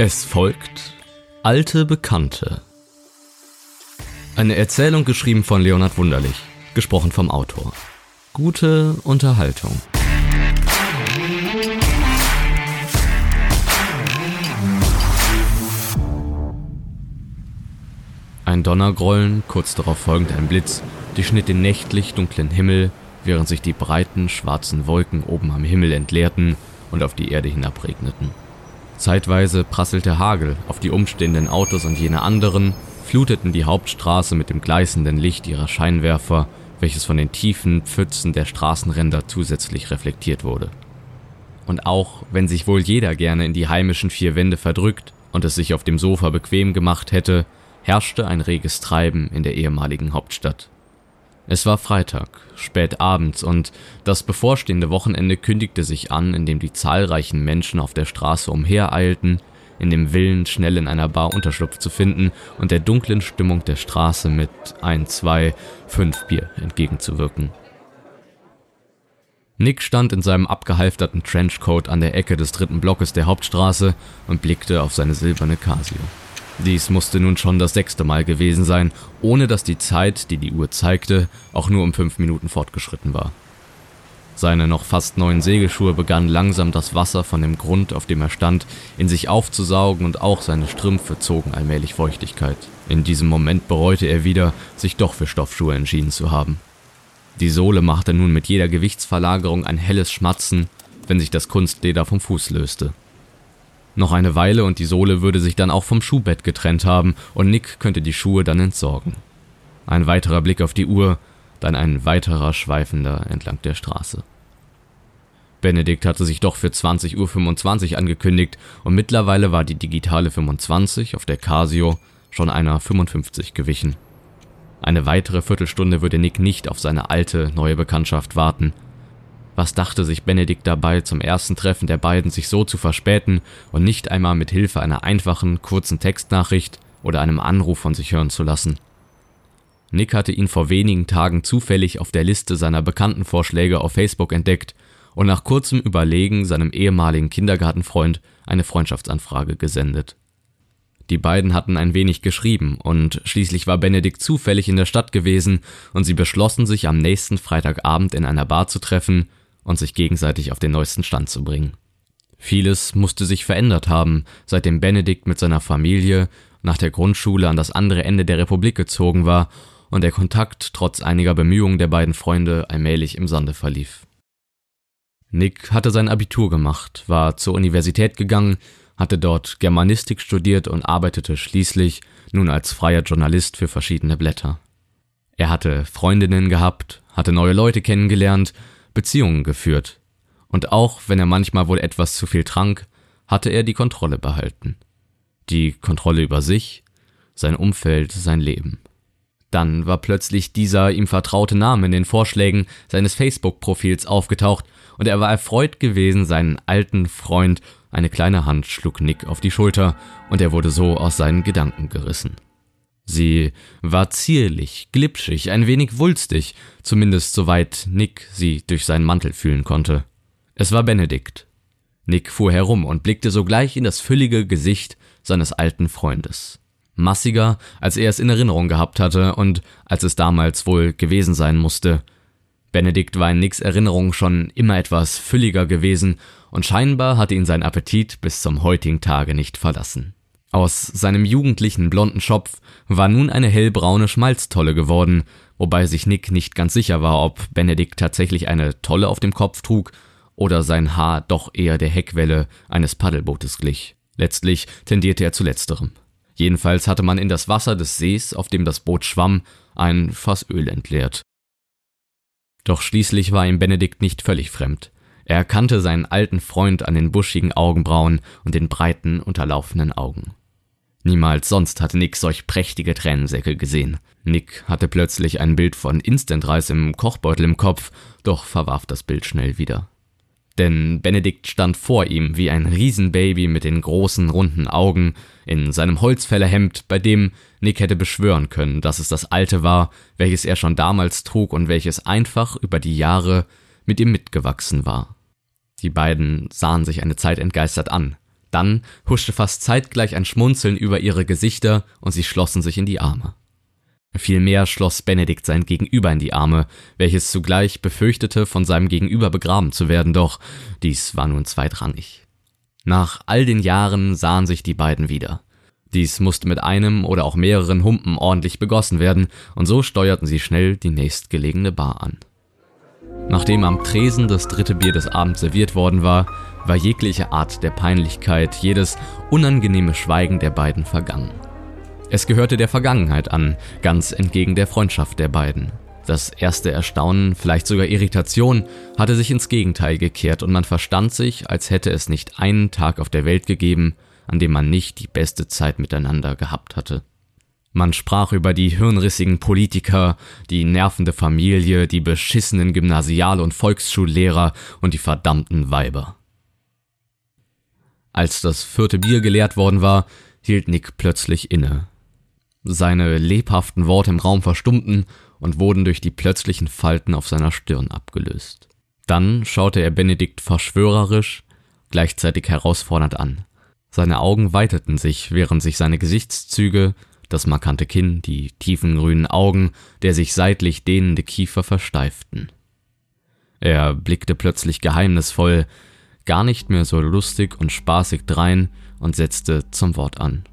Es folgt Alte Bekannte. Eine Erzählung geschrieben von Leonhard Wunderlich, gesprochen vom Autor. Gute Unterhaltung. Ein Donnergrollen, kurz darauf folgend ein Blitz, durchschnitt den nächtlich dunklen Himmel, während sich die breiten schwarzen Wolken oben am Himmel entleerten und auf die Erde hinabregneten. Zeitweise prasselte Hagel auf die umstehenden Autos und jene anderen, fluteten die Hauptstraße mit dem gleißenden Licht ihrer Scheinwerfer, welches von den tiefen Pfützen der Straßenränder zusätzlich reflektiert wurde. Und auch wenn sich wohl jeder gerne in die heimischen vier Wände verdrückt und es sich auf dem Sofa bequem gemacht hätte, herrschte ein reges Treiben in der ehemaligen Hauptstadt. Es war Freitag, spät abends, und das bevorstehende Wochenende kündigte sich an, indem die zahlreichen Menschen auf der Straße umhereilten, in dem Willen, schnell in einer Bar Unterschlupf zu finden und der dunklen Stimmung der Straße mit ein, zwei, fünf Bier entgegenzuwirken. Nick stand in seinem abgehalfterten Trenchcoat an der Ecke des dritten Blockes der Hauptstraße und blickte auf seine silberne Casio. Dies musste nun schon das sechste Mal gewesen sein, ohne dass die Zeit, die die Uhr zeigte, auch nur um fünf Minuten fortgeschritten war. Seine noch fast neuen Segelschuhe begannen langsam das Wasser von dem Grund, auf dem er stand, in sich aufzusaugen und auch seine Strümpfe zogen allmählich Feuchtigkeit. In diesem Moment bereute er wieder, sich doch für Stoffschuhe entschieden zu haben. Die Sohle machte nun mit jeder Gewichtsverlagerung ein helles Schmatzen, wenn sich das Kunstleder vom Fuß löste. Noch eine Weile und die Sohle würde sich dann auch vom Schuhbett getrennt haben und Nick könnte die Schuhe dann entsorgen. Ein weiterer Blick auf die Uhr, dann ein weiterer schweifender entlang der Straße. Benedikt hatte sich doch für 20.25 Uhr angekündigt und mittlerweile war die digitale 25 auf der Casio schon einer 55 gewichen. Eine weitere Viertelstunde würde Nick nicht auf seine alte, neue Bekanntschaft warten – was dachte sich Benedikt dabei, zum ersten Treffen der beiden sich so zu verspäten und nicht einmal mit Hilfe einer einfachen, kurzen Textnachricht oder einem Anruf von sich hören zu lassen? Nick hatte ihn vor wenigen Tagen zufällig auf der Liste seiner Bekanntenvorschläge auf Facebook entdeckt und nach kurzem Überlegen seinem ehemaligen Kindergartenfreund eine Freundschaftsanfrage gesendet. Die beiden hatten ein wenig geschrieben und schließlich war Benedikt zufällig in der Stadt gewesen und sie beschlossen sich am nächsten Freitagabend in einer Bar zu treffen und sich gegenseitig auf den neuesten Stand zu bringen. Vieles musste sich verändert haben, seitdem Benedikt mit seiner Familie nach der Grundschule an das andere Ende der Republik gezogen war und der Kontakt trotz einiger Bemühungen der beiden Freunde allmählich im Sande verlief. Nick hatte sein Abitur gemacht, war zur Universität gegangen, hatte dort Germanistik studiert und arbeitete schließlich nun als freier Journalist für verschiedene Blätter. Er hatte Freundinnen gehabt, hatte neue Leute kennengelernt Beziehungen geführt, und auch wenn er manchmal wohl etwas zu viel trank, hatte er die Kontrolle behalten. Die Kontrolle über sich, sein Umfeld, sein Leben. Dann war plötzlich dieser ihm vertraute Name in den Vorschlägen seines Facebook-Profils aufgetaucht, und er war erfreut gewesen, seinen alten Freund, eine kleine Hand schlug Nick auf die Schulter, und er wurde so aus seinen Gedanken gerissen. Sie war zierlich, glitschig, ein wenig wulstig, zumindest soweit Nick sie durch seinen Mantel fühlen konnte. Es war Benedikt. Nick fuhr herum und blickte sogleich in das füllige Gesicht seines alten Freundes. Massiger, als er es in Erinnerung gehabt hatte und als es damals wohl gewesen sein musste. Benedikt war in Nicks Erinnerung schon immer etwas fülliger gewesen und scheinbar hatte ihn sein Appetit bis zum heutigen Tage nicht verlassen. Aus seinem jugendlichen blonden Schopf war nun eine hellbraune Schmalztolle geworden, wobei sich Nick nicht ganz sicher war, ob Benedikt tatsächlich eine Tolle auf dem Kopf trug oder sein Haar doch eher der Heckwelle eines Paddelbootes glich. Letztlich tendierte er zu letzterem. Jedenfalls hatte man in das Wasser des Sees, auf dem das Boot schwamm, ein Fass Öl entleert. Doch schließlich war ihm Benedikt nicht völlig fremd. Er erkannte seinen alten Freund an den buschigen Augenbrauen und den breiten, unterlaufenden Augen. Niemals sonst hatte Nick solch prächtige Tränensäcke gesehen. Nick hatte plötzlich ein Bild von Instant-Reis im Kochbeutel im Kopf, doch verwarf das Bild schnell wieder. Denn Benedikt stand vor ihm wie ein Riesenbaby mit den großen, runden Augen, in seinem Holzfällerhemd, bei dem Nick hätte beschwören können, dass es das alte war, welches er schon damals trug und welches einfach über die Jahre mit ihm mitgewachsen war. Die beiden sahen sich eine Zeit entgeistert an. Dann huschte fast zeitgleich ein Schmunzeln über ihre Gesichter und sie schlossen sich in die Arme. Vielmehr schloss Benedikt sein Gegenüber in die Arme, welches zugleich befürchtete, von seinem Gegenüber begraben zu werden, doch dies war nun zweitrangig. Nach all den Jahren sahen sich die beiden wieder. Dies musste mit einem oder auch mehreren Humpen ordentlich begossen werden, und so steuerten sie schnell die nächstgelegene Bar an. Nachdem am Tresen das dritte Bier des Abends serviert worden war, war jegliche Art der Peinlichkeit, jedes unangenehme Schweigen der beiden vergangen. Es gehörte der Vergangenheit an, ganz entgegen der Freundschaft der beiden. Das erste Erstaunen, vielleicht sogar Irritation, hatte sich ins Gegenteil gekehrt und man verstand sich, als hätte es nicht einen Tag auf der Welt gegeben, an dem man nicht die beste Zeit miteinander gehabt hatte. Man sprach über die hirnrissigen Politiker, die nervende Familie, die beschissenen Gymnasial- und Volksschullehrer und die verdammten Weiber. Als das vierte Bier geleert worden war, hielt Nick plötzlich inne. Seine lebhaften Worte im Raum verstummten und wurden durch die plötzlichen Falten auf seiner Stirn abgelöst. Dann schaute er Benedikt verschwörerisch, gleichzeitig herausfordernd an. Seine Augen weiteten sich, während sich seine Gesichtszüge, das markante Kinn, die tiefen grünen Augen, der sich seitlich dehnende Kiefer versteiften. Er blickte plötzlich geheimnisvoll, gar nicht mehr so lustig und spaßig drein und setzte zum Wort an.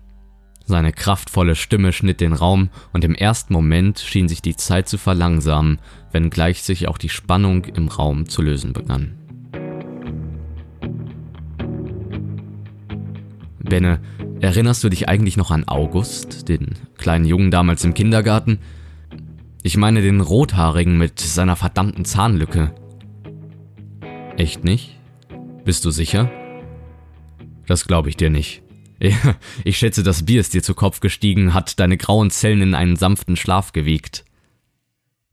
Seine kraftvolle Stimme schnitt den Raum und im ersten Moment schien sich die Zeit zu verlangsamen, wenngleich sich auch die Spannung im Raum zu lösen begann. Benne, erinnerst du dich eigentlich noch an August, den kleinen Jungen damals im Kindergarten? Ich meine den Rothaarigen mit seiner verdammten Zahnlücke. Echt nicht? Bist du sicher? Das glaube ich dir nicht. Ich schätze, das Bier ist dir zu Kopf gestiegen, hat deine grauen Zellen in einen sanften Schlaf gewiegt.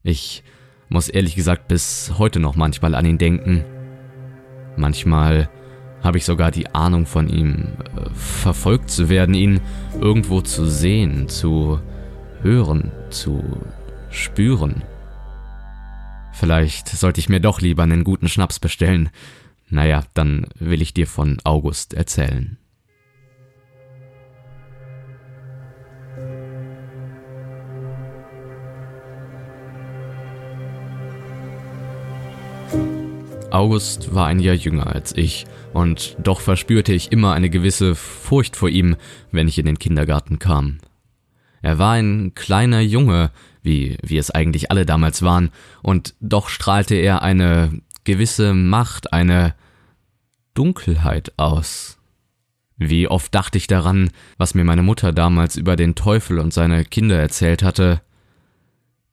Ich muss ehrlich gesagt bis heute noch manchmal an ihn denken. Manchmal habe ich sogar die Ahnung von ihm, äh, verfolgt zu werden, ihn irgendwo zu sehen, zu hören, zu spüren. Vielleicht sollte ich mir doch lieber einen guten Schnaps bestellen. Naja, dann will ich dir von August erzählen. August war ein Jahr jünger als ich, und doch verspürte ich immer eine gewisse Furcht vor ihm, wenn ich in den Kindergarten kam. Er war ein kleiner Junge, wie wie es eigentlich alle damals waren, und doch strahlte er eine gewisse Macht, eine Dunkelheit aus. Wie oft dachte ich daran, was mir meine Mutter damals über den Teufel und seine Kinder erzählt hatte.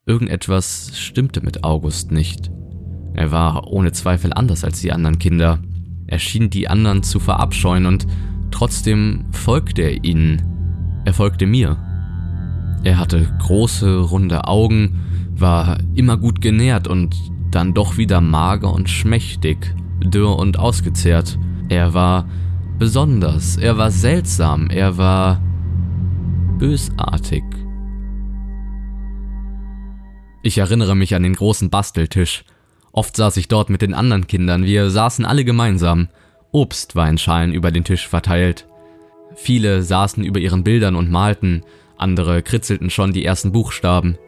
Irgendetwas stimmte mit August nicht. Er war ohne Zweifel anders als die anderen Kinder. Er schien die anderen zu verabscheuen und trotzdem folgte er ihnen. Er folgte mir. Er hatte große, runde Augen, war immer gut genährt und dann doch wieder mager und schmächtig, dürr und ausgezehrt. Er war besonders, er war seltsam, er war bösartig. Ich erinnere mich an den großen Basteltisch, Oft saß ich dort mit den anderen Kindern, wir saßen alle gemeinsam. Obst war in Schalen über den Tisch verteilt. Viele saßen über ihren Bildern und malten, andere kritzelten schon die ersten Buchstaben.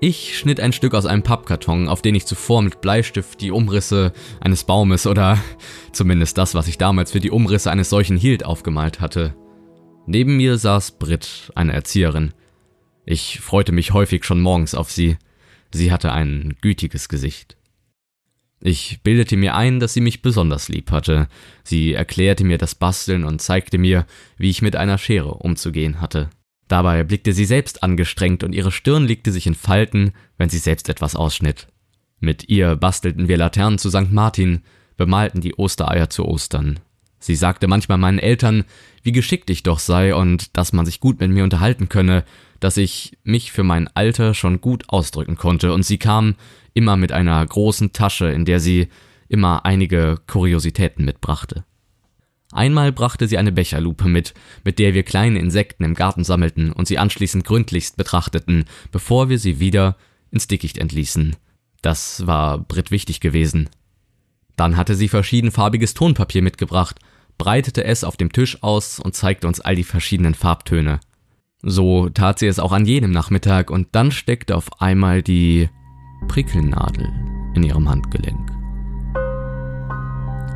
Ich schnitt ein Stück aus einem Pappkarton, auf den ich zuvor mit Bleistift die Umrisse eines Baumes oder zumindest das, was ich damals für die Umrisse eines solchen hielt, aufgemalt hatte. Neben mir saß Brit, eine Erzieherin. Ich freute mich häufig schon morgens auf sie. Sie hatte ein gütiges Gesicht. Ich bildete mir ein, dass sie mich besonders lieb hatte. Sie erklärte mir das Basteln und zeigte mir, wie ich mit einer Schere umzugehen hatte. Dabei blickte sie selbst angestrengt und ihre Stirn legte sich in Falten, wenn sie selbst etwas ausschnitt. Mit ihr bastelten wir Laternen zu St. Martin, bemalten die Ostereier zu Ostern. Sie sagte manchmal meinen Eltern, wie geschickt ich doch sei und dass man sich gut mit mir unterhalten könne, dass ich mich für mein Alter schon gut ausdrücken konnte, und sie kam immer mit einer großen Tasche, in der sie immer einige Kuriositäten mitbrachte. Einmal brachte sie eine Becherlupe mit, mit der wir kleine Insekten im Garten sammelten und sie anschließend gründlichst betrachteten, bevor wir sie wieder ins Dickicht entließen. Das war Brit wichtig gewesen. Dann hatte sie verschiedenfarbiges Tonpapier mitgebracht, breitete es auf dem Tisch aus und zeigte uns all die verschiedenen Farbtöne. So tat sie es auch an jenem Nachmittag und dann steckte auf einmal die Prickelnadel in ihrem Handgelenk.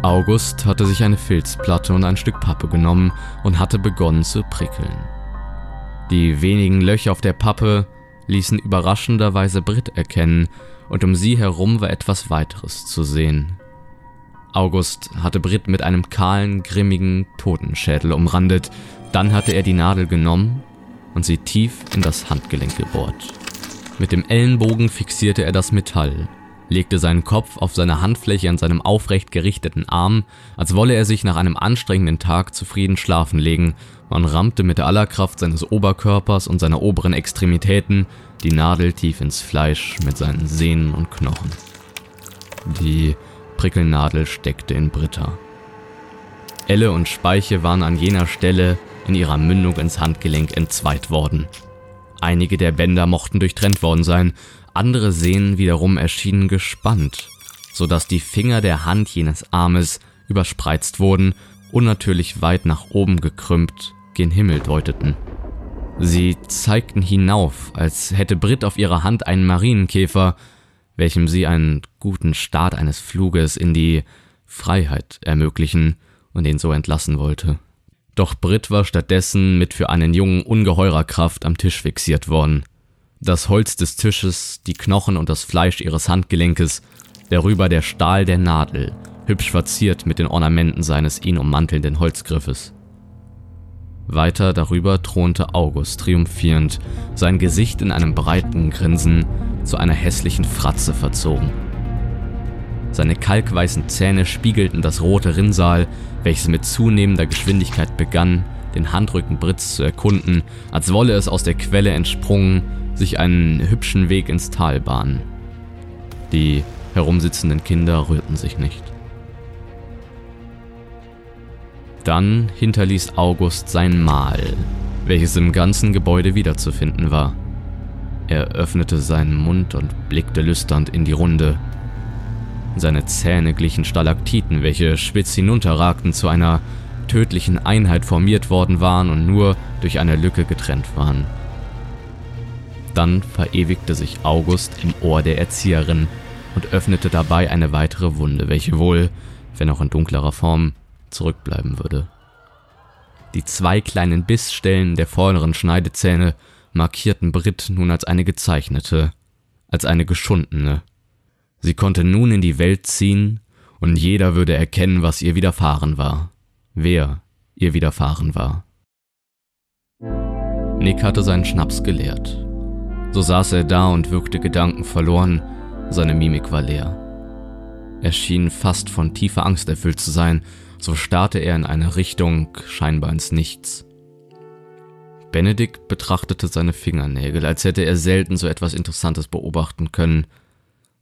August hatte sich eine Filzplatte und ein Stück Pappe genommen und hatte begonnen zu prickeln. Die wenigen Löcher auf der Pappe ließen überraschenderweise Brit erkennen, und um sie herum war etwas weiteres zu sehen. August hatte Brit mit einem kahlen, grimmigen Totenschädel umrandet, dann hatte er die Nadel genommen und sie tief in das Handgelenk gebohrt. Mit dem Ellenbogen fixierte er das Metall, legte seinen Kopf auf seine Handfläche an seinem aufrecht gerichteten Arm, als wolle er sich nach einem anstrengenden Tag zufrieden schlafen legen, und rammte mit aller Kraft seines Oberkörpers und seiner oberen Extremitäten die Nadel tief ins Fleisch mit seinen Sehnen und Knochen. Die Prickelnadel steckte in Britta. Elle und Speiche waren an jener Stelle in ihrer Mündung ins Handgelenk entzweit worden. Einige der Bänder mochten durchtrennt worden sein, andere Sehnen wiederum erschienen gespannt, so dass die Finger der Hand jenes Armes überspreizt wurden, unnatürlich weit nach oben gekrümmt, gen Himmel deuteten. Sie zeigten hinauf, als hätte Brit auf ihrer Hand einen Marienkäfer, welchem sie einen guten Start eines Fluges in die Freiheit ermöglichen und ihn so entlassen wollte. Doch Brit war stattdessen mit für einen Jungen ungeheurer Kraft am Tisch fixiert worden. Das Holz des Tisches, die Knochen und das Fleisch ihres Handgelenkes, darüber der Stahl der Nadel, hübsch verziert mit den Ornamenten seines ihn ummantelnden Holzgriffes. Weiter darüber thronte August triumphierend, sein Gesicht in einem breiten Grinsen zu einer hässlichen Fratze verzogen. Seine kalkweißen Zähne spiegelten das rote Rinnsal, welches mit zunehmender Geschwindigkeit begann, den Handrücken Britz zu erkunden, als wolle es aus der Quelle entsprungen, sich einen hübschen Weg ins Tal bahnen. Die herumsitzenden Kinder rührten sich nicht. Dann hinterließ August sein Mal, welches im ganzen Gebäude wiederzufinden war. Er öffnete seinen Mund und blickte lüsternd in die Runde. Seine Zähne glichen Stalaktiten, welche spitz hinunterragten, zu einer tödlichen Einheit formiert worden waren und nur durch eine Lücke getrennt waren. Dann verewigte sich August im Ohr der Erzieherin und öffnete dabei eine weitere Wunde, welche wohl, wenn auch in dunklerer Form, zurückbleiben würde. Die zwei kleinen Bissstellen der vorderen Schneidezähne markierten Brit nun als eine gezeichnete, als eine geschundene. Sie konnte nun in die Welt ziehen, und jeder würde erkennen, was ihr widerfahren war, wer ihr widerfahren war. Nick hatte seinen Schnaps geleert. So saß er da und wirkte gedankenverloren, seine Mimik war leer. Er schien fast von tiefer Angst erfüllt zu sein, so starrte er in eine Richtung, scheinbar ins Nichts. Benedikt betrachtete seine Fingernägel, als hätte er selten so etwas Interessantes beobachten können.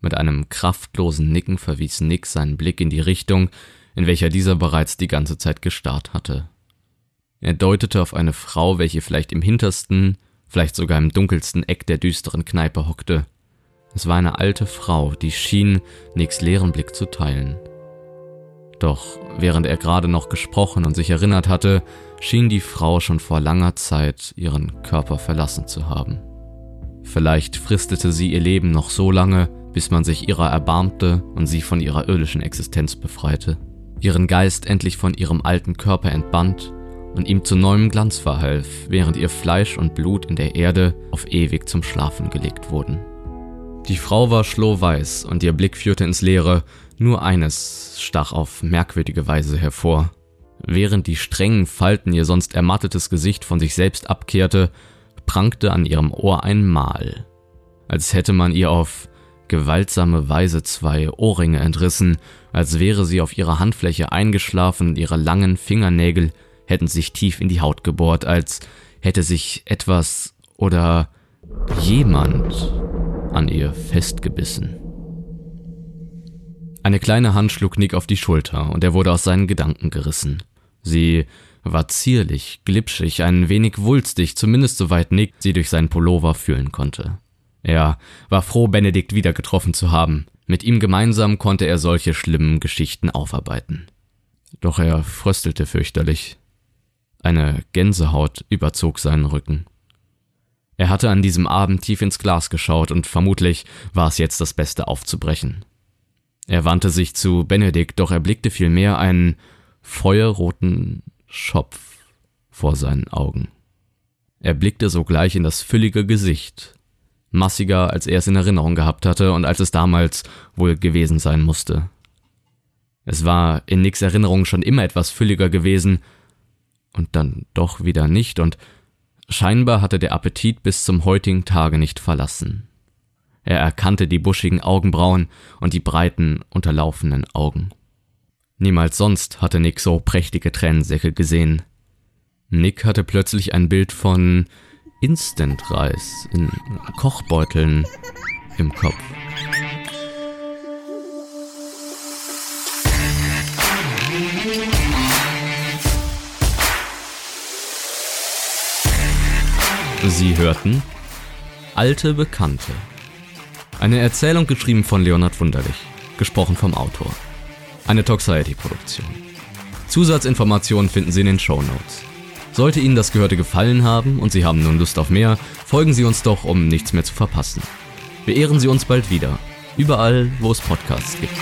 Mit einem kraftlosen Nicken verwies Nick seinen Blick in die Richtung, in welcher dieser bereits die ganze Zeit gestarrt hatte. Er deutete auf eine Frau, welche vielleicht im hintersten, vielleicht sogar im dunkelsten Eck der düsteren Kneipe hockte. Es war eine alte Frau, die schien, Nicks leeren Blick zu teilen. Doch während er gerade noch gesprochen und sich erinnert hatte, schien die Frau schon vor langer Zeit ihren Körper verlassen zu haben. Vielleicht fristete sie ihr Leben noch so lange, bis man sich ihrer erbarmte und sie von ihrer irdischen Existenz befreite, ihren Geist endlich von ihrem alten Körper entband und ihm zu neuem Glanz verhalf, während ihr Fleisch und Blut in der Erde auf ewig zum Schlafen gelegt wurden. Die Frau war schlohweiß und ihr Blick führte ins Leere, nur eines stach auf merkwürdige Weise hervor. Während die strengen Falten ihr sonst ermattetes Gesicht von sich selbst abkehrte, prangte an ihrem Ohr ein Mal, als hätte man ihr auf gewaltsame Weise zwei Ohrringe entrissen, als wäre sie auf ihrer Handfläche eingeschlafen und ihre langen Fingernägel hätten sich tief in die Haut gebohrt, als hätte sich etwas oder jemand an ihr festgebissen. Eine kleine Hand schlug Nick auf die Schulter und er wurde aus seinen Gedanken gerissen. Sie war zierlich, glitschig, ein wenig wulstig, zumindest soweit Nick sie durch seinen Pullover fühlen konnte. Er war froh, Benedikt wieder getroffen zu haben. Mit ihm gemeinsam konnte er solche schlimmen Geschichten aufarbeiten. Doch er fröstelte fürchterlich. Eine Gänsehaut überzog seinen Rücken. Er hatte an diesem Abend tief ins Glas geschaut und vermutlich war es jetzt das Beste aufzubrechen. Er wandte sich zu Benedikt, doch erblickte vielmehr einen feuerroten Schopf vor seinen Augen. Er blickte sogleich in das füllige Gesicht, massiger als er es in Erinnerung gehabt hatte und als es damals wohl gewesen sein musste. Es war in Nicks Erinnerung schon immer etwas fülliger gewesen, und dann doch wieder nicht, und Scheinbar hatte der Appetit bis zum heutigen Tage nicht verlassen. Er erkannte die buschigen Augenbrauen und die breiten, unterlaufenden Augen. Niemals sonst hatte Nick so prächtige Tränensäcke gesehen. Nick hatte plötzlich ein Bild von Instant-Reis in Kochbeuteln im Kopf. Sie hörten Alte Bekannte. Eine Erzählung geschrieben von Leonhard Wunderlich, gesprochen vom Autor. Eine Toxiety-Produktion. Zusatzinformationen finden Sie in den Show Notes. Sollte Ihnen das Gehörte gefallen haben und Sie haben nun Lust auf mehr, folgen Sie uns doch, um nichts mehr zu verpassen. Beehren Sie uns bald wieder, überall, wo es Podcasts gibt.